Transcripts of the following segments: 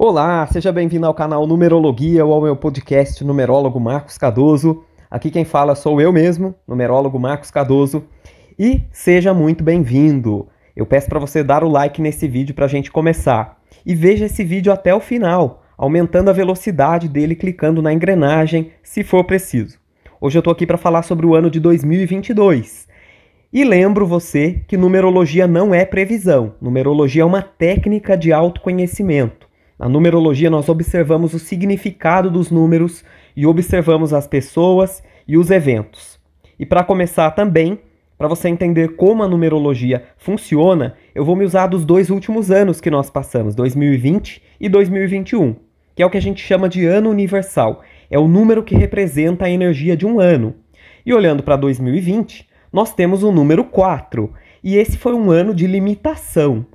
Olá, seja bem-vindo ao canal Numerologia ou ao meu podcast Numerólogo Marcos Cardoso. Aqui quem fala sou eu mesmo, numerólogo Marcos Cardoso, e seja muito bem-vindo. Eu peço para você dar o like nesse vídeo para a gente começar e veja esse vídeo até o final, aumentando a velocidade dele clicando na engrenagem, se for preciso. Hoje eu estou aqui para falar sobre o ano de 2022. E lembro você que numerologia não é previsão, numerologia é uma técnica de autoconhecimento. Na numerologia, nós observamos o significado dos números e observamos as pessoas e os eventos. E para começar também, para você entender como a numerologia funciona, eu vou me usar dos dois últimos anos que nós passamos, 2020 e 2021, que é o que a gente chama de ano universal. É o número que representa a energia de um ano. E olhando para 2020, nós temos o número 4, e esse foi um ano de limitação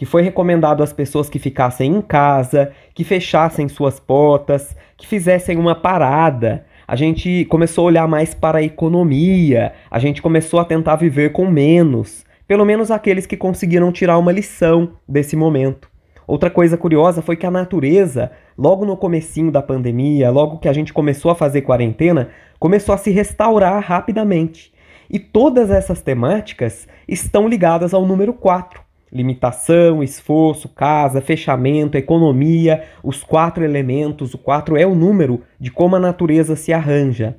que foi recomendado às pessoas que ficassem em casa, que fechassem suas portas, que fizessem uma parada. A gente começou a olhar mais para a economia, a gente começou a tentar viver com menos, pelo menos aqueles que conseguiram tirar uma lição desse momento. Outra coisa curiosa foi que a natureza, logo no comecinho da pandemia, logo que a gente começou a fazer quarentena, começou a se restaurar rapidamente. E todas essas temáticas estão ligadas ao número 4, Limitação, esforço, casa, fechamento, economia, os quatro elementos, o quatro é o número de como a natureza se arranja.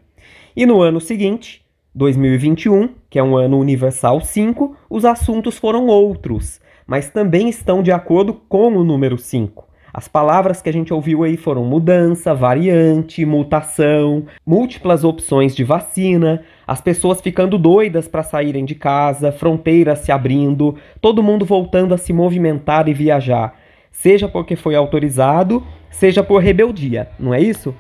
E no ano seguinte, 2021, que é um ano universal 5, os assuntos foram outros, mas também estão de acordo com o número 5. As palavras que a gente ouviu aí foram mudança, variante, mutação, múltiplas opções de vacina, as pessoas ficando doidas para saírem de casa, fronteiras se abrindo, todo mundo voltando a se movimentar e viajar, seja porque foi autorizado, seja por rebeldia, não é isso?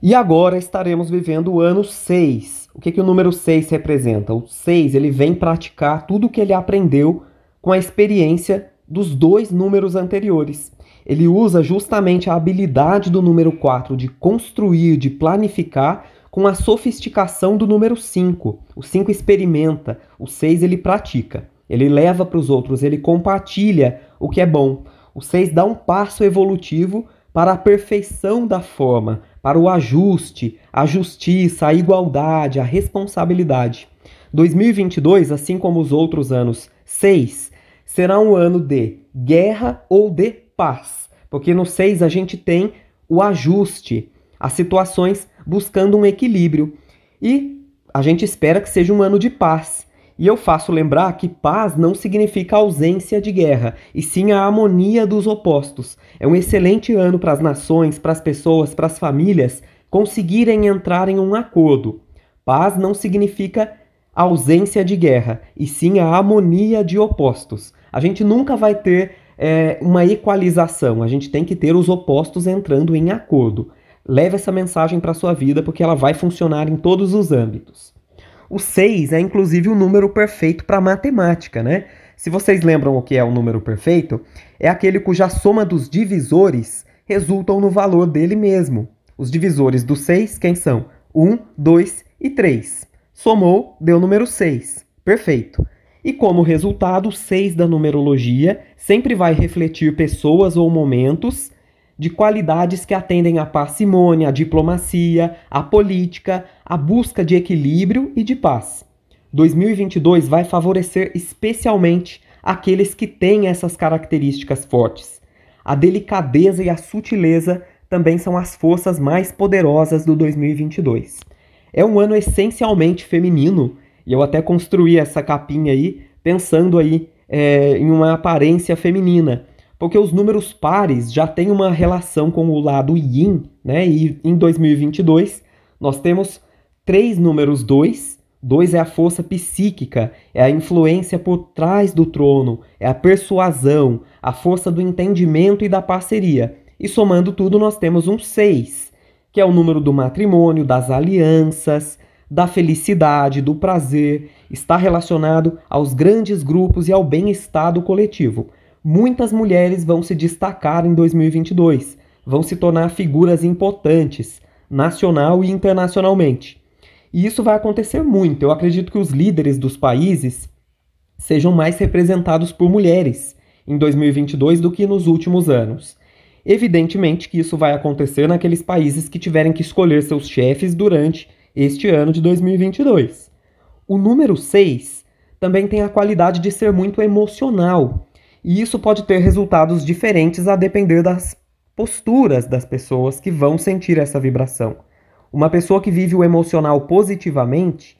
E agora estaremos vivendo o ano 6. O que, que o número 6 representa? O 6 ele vem praticar tudo o que ele aprendeu com a experiência dos dois números anteriores. Ele usa justamente a habilidade do número 4 de construir, de planificar, com a sofisticação do número 5. O 5 experimenta, o 6 ele pratica. Ele leva para os outros, ele compartilha o que é bom. O 6 dá um passo evolutivo para a perfeição da forma, para o ajuste, a justiça, a igualdade, a responsabilidade. 2022, assim como os outros anos 6, será um ano de guerra ou de paz, porque no 6 a gente tem o ajuste, as situações buscando um equilíbrio. E a gente espera que seja um ano de paz. E eu faço lembrar que paz não significa ausência de guerra, e sim a harmonia dos opostos. É um excelente ano para as nações, para as pessoas, para as famílias conseguirem entrar em um acordo. Paz não significa ausência de guerra, e sim a harmonia de opostos. A gente nunca vai ter é, uma equalização, a gente tem que ter os opostos entrando em acordo. Leve essa mensagem para sua vida porque ela vai funcionar em todos os âmbitos. O 6 é inclusive o número perfeito para matemática, né? Se vocês lembram o que é o número perfeito, é aquele cuja soma dos divisores resultam no valor dele mesmo. Os divisores do 6, quem são? 1, 2 e 3. Somou, deu número 6. Perfeito. E como resultado, o 6 da numerologia sempre vai refletir pessoas ou momentos de qualidades que atendem à parcimônia, à diplomacia, à política, à busca de equilíbrio e de paz. 2022 vai favorecer especialmente aqueles que têm essas características fortes. A delicadeza e a sutileza também são as forças mais poderosas do 2022. É um ano essencialmente feminino e eu até construí essa capinha aí pensando aí é, em uma aparência feminina, porque os números pares já têm uma relação com o lado yin, né? E em 2022 nós temos três números 2. 2 é a força psíquica, é a influência por trás do trono, é a persuasão, a força do entendimento e da parceria. E somando tudo, nós temos um 6, que é o número do matrimônio, das alianças, da felicidade, do prazer, está relacionado aos grandes grupos e ao bem-estar do coletivo. Muitas mulheres vão se destacar em 2022, vão se tornar figuras importantes, nacional e internacionalmente. E isso vai acontecer muito. Eu acredito que os líderes dos países sejam mais representados por mulheres em 2022 do que nos últimos anos. Evidentemente que isso vai acontecer naqueles países que tiverem que escolher seus chefes durante este ano de 2022. O número 6 também tem a qualidade de ser muito emocional, e isso pode ter resultados diferentes a depender das posturas das pessoas que vão sentir essa vibração. Uma pessoa que vive o emocional positivamente,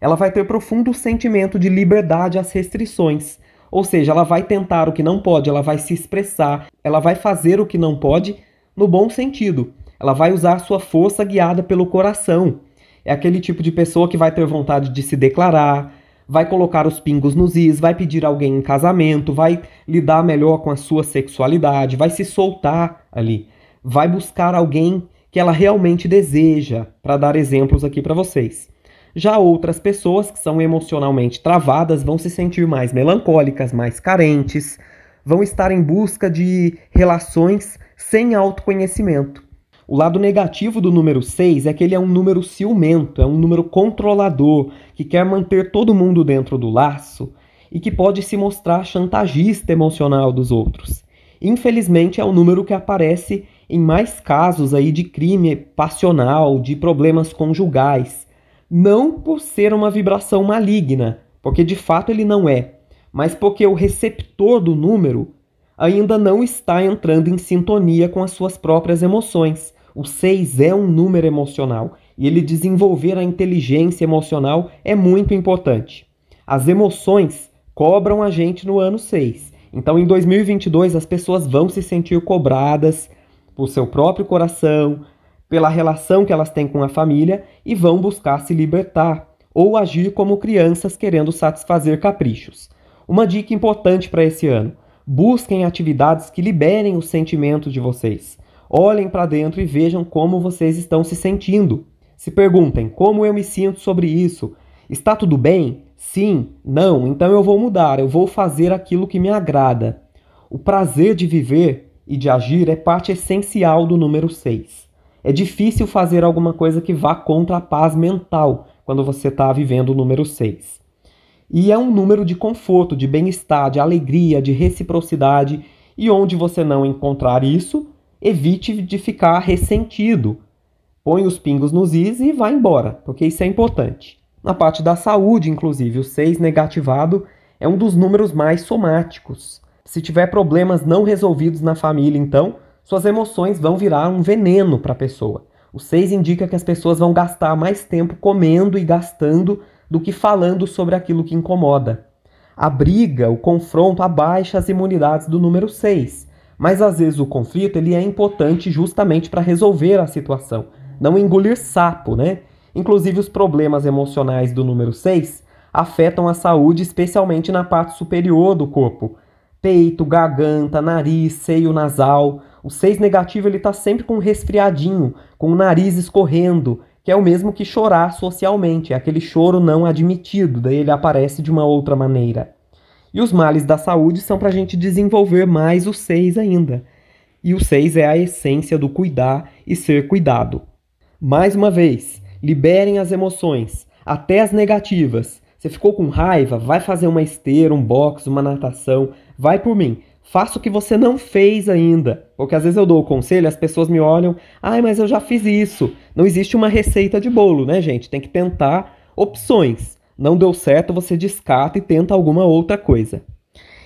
ela vai ter profundo sentimento de liberdade às restrições. Ou seja, ela vai tentar o que não pode, ela vai se expressar, ela vai fazer o que não pode no bom sentido. Ela vai usar sua força guiada pelo coração. É aquele tipo de pessoa que vai ter vontade de se declarar, vai colocar os pingos nos is, vai pedir alguém em casamento, vai lidar melhor com a sua sexualidade, vai se soltar ali, vai buscar alguém que ela realmente deseja, para dar exemplos aqui para vocês. Já outras pessoas que são emocionalmente travadas vão se sentir mais melancólicas, mais carentes, vão estar em busca de relações sem autoconhecimento. O lado negativo do número 6 é que ele é um número ciumento, é um número controlador, que quer manter todo mundo dentro do laço e que pode se mostrar chantagista emocional dos outros. Infelizmente, é um número que aparece em mais casos aí de crime passional, de problemas conjugais. Não por ser uma vibração maligna, porque de fato ele não é, mas porque o receptor do número ainda não está entrando em sintonia com as suas próprias emoções. O 6 é um número emocional e ele desenvolver a inteligência emocional é muito importante. As emoções cobram a gente no ano 6. Então, em 2022, as pessoas vão se sentir cobradas, por seu próprio coração, pela relação que elas têm com a família e vão buscar se libertar ou agir como crianças querendo satisfazer caprichos. Uma dica importante para esse ano: busquem atividades que liberem os sentimentos de vocês. Olhem para dentro e vejam como vocês estão se sentindo. Se perguntem: como eu me sinto sobre isso? Está tudo bem? Sim, não, então eu vou mudar, eu vou fazer aquilo que me agrada. O prazer de viver e de agir é parte essencial do número 6. É difícil fazer alguma coisa que vá contra a paz mental quando você está vivendo o número 6. E é um número de conforto, de bem-estar, de alegria, de reciprocidade, e onde você não encontrar isso, evite de ficar ressentido. Põe os pingos nos is e vá embora, porque isso é importante. Na parte da saúde, inclusive, o 6 negativado é um dos números mais somáticos. Se tiver problemas não resolvidos na família, então, suas emoções vão virar um veneno para a pessoa. O 6 indica que as pessoas vão gastar mais tempo comendo e gastando do que falando sobre aquilo que incomoda. A briga, o confronto abaixa as imunidades do número 6, mas às vezes o conflito ele é importante justamente para resolver a situação, não engolir sapo, né? Inclusive os problemas emocionais do número 6 afetam a saúde especialmente na parte superior do corpo, peito, garganta, nariz, seio nasal. O 6 negativo ele está sempre com um resfriadinho, com o nariz escorrendo, que é o mesmo que chorar socialmente, é aquele choro não admitido, daí ele aparece de uma outra maneira. E os males da saúde são para a gente desenvolver mais o 6 ainda. E o 6 é a essência do cuidar e ser cuidado. Mais uma vez, liberem as emoções, até as negativas. Você ficou com raiva? Vai fazer uma esteira, um box, uma natação, Vai por mim. Faça o que você não fez ainda. Porque às vezes eu dou o conselho, as pessoas me olham, ai, mas eu já fiz isso. Não existe uma receita de bolo, né, gente? Tem que tentar opções. Não deu certo, você descarta e tenta alguma outra coisa.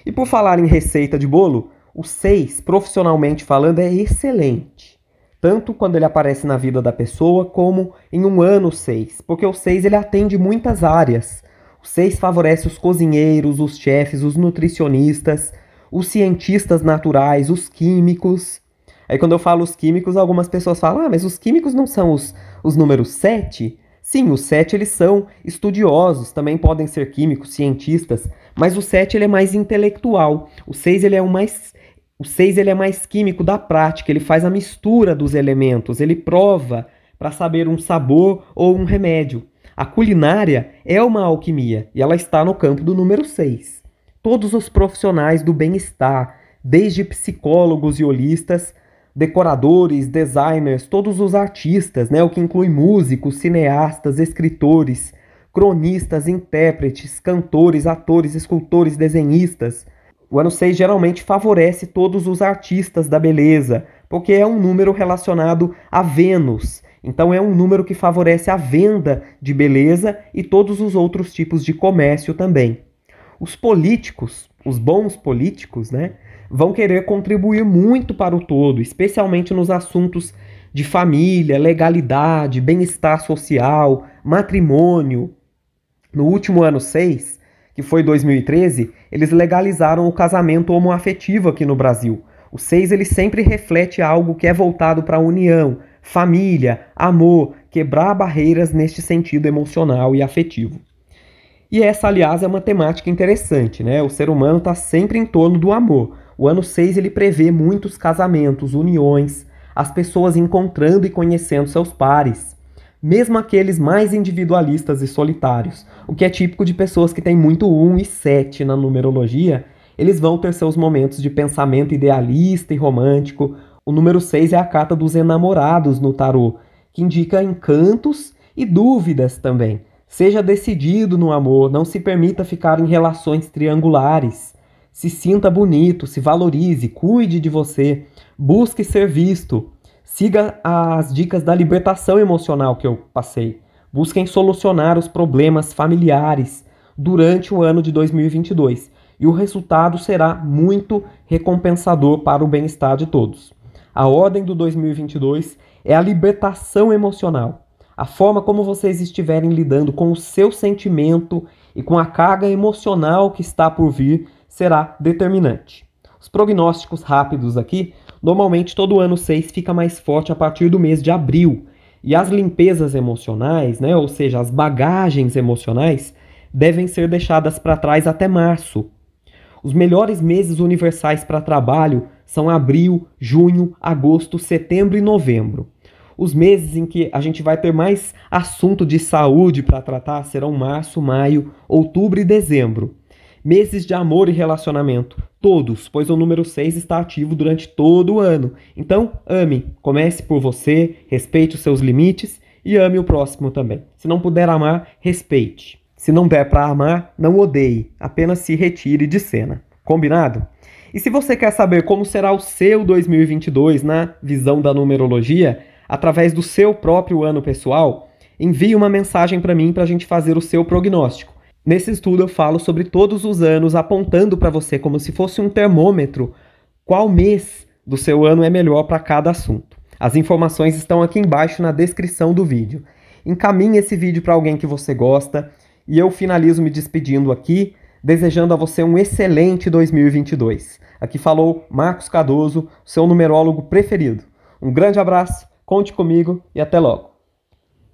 E por falar em receita de bolo, o 6, profissionalmente falando, é excelente. Tanto quando ele aparece na vida da pessoa, como em um ano 6. Porque o 6 ele atende muitas áreas. O 6 favorece os cozinheiros, os chefes, os nutricionistas, os cientistas naturais, os químicos. Aí quando eu falo os químicos, algumas pessoas falam: "Ah, mas os químicos não são os, os números 7?" Sim, os 7 eles são estudiosos, também podem ser químicos, cientistas, mas o 7 ele é mais intelectual. O 6 ele é o mais o 6 ele é mais químico da prática, ele faz a mistura dos elementos, ele prova para saber um sabor ou um remédio. A culinária é uma alquimia e ela está no campo do número 6. Todos os profissionais do bem-estar, desde psicólogos e holistas, decoradores, designers, todos os artistas, né, o que inclui músicos, cineastas, escritores, cronistas, intérpretes, cantores, atores, escultores, desenhistas. O ano 6 geralmente favorece todos os artistas da beleza, porque é um número relacionado a Vênus. Então é um número que favorece a venda de beleza e todos os outros tipos de comércio também. Os políticos, os bons políticos, né, vão querer contribuir muito para o todo, especialmente nos assuntos de família, legalidade, bem-estar social, matrimônio. No último ano 6, que foi 2013, eles legalizaram o casamento homoafetivo aqui no Brasil. O 6 ele sempre reflete algo que é voltado para a união, família, amor, quebrar barreiras neste sentido emocional e afetivo. E essa, aliás, é uma temática interessante, né? O ser humano está sempre em torno do amor. O ano 6 ele prevê muitos casamentos, uniões, as pessoas encontrando e conhecendo seus pares, mesmo aqueles mais individualistas e solitários, o que é típico de pessoas que têm muito 1 e 7 na numerologia, eles vão ter seus momentos de pensamento idealista e romântico. O número 6 é a carta dos enamorados no tarô, que indica encantos e dúvidas também. Seja decidido no amor, não se permita ficar em relações triangulares. Se sinta bonito, se valorize, cuide de você, busque ser visto. Siga as dicas da libertação emocional que eu passei. Busquem solucionar os problemas familiares durante o ano de 2022 e o resultado será muito recompensador para o bem-estar de todos. A ordem do 2022 é a libertação emocional a forma como vocês estiverem lidando com o seu sentimento e com a carga emocional que está por vir será determinante. Os prognósticos rápidos aqui, normalmente todo ano 6 fica mais forte a partir do mês de abril. E as limpezas emocionais, né, ou seja, as bagagens emocionais, devem ser deixadas para trás até março. Os melhores meses universais para trabalho são abril, junho, agosto, setembro e novembro. Os meses em que a gente vai ter mais assunto de saúde para tratar serão março, maio, outubro e dezembro. Meses de amor e relacionamento, todos, pois o número 6 está ativo durante todo o ano. Então, ame, comece por você, respeite os seus limites e ame o próximo também. Se não puder amar, respeite. Se não der para amar, não odeie, apenas se retire de cena. Combinado? E se você quer saber como será o seu 2022 na visão da numerologia, através do seu próprio ano pessoal, envie uma mensagem para mim para a gente fazer o seu prognóstico. Nesse estudo eu falo sobre todos os anos, apontando para você como se fosse um termômetro qual mês do seu ano é melhor para cada assunto. As informações estão aqui embaixo na descrição do vídeo. Encaminhe esse vídeo para alguém que você gosta e eu finalizo me despedindo aqui, desejando a você um excelente 2022. Aqui falou Marcos Cardoso, seu numerólogo preferido. Um grande abraço Conte comigo e até logo.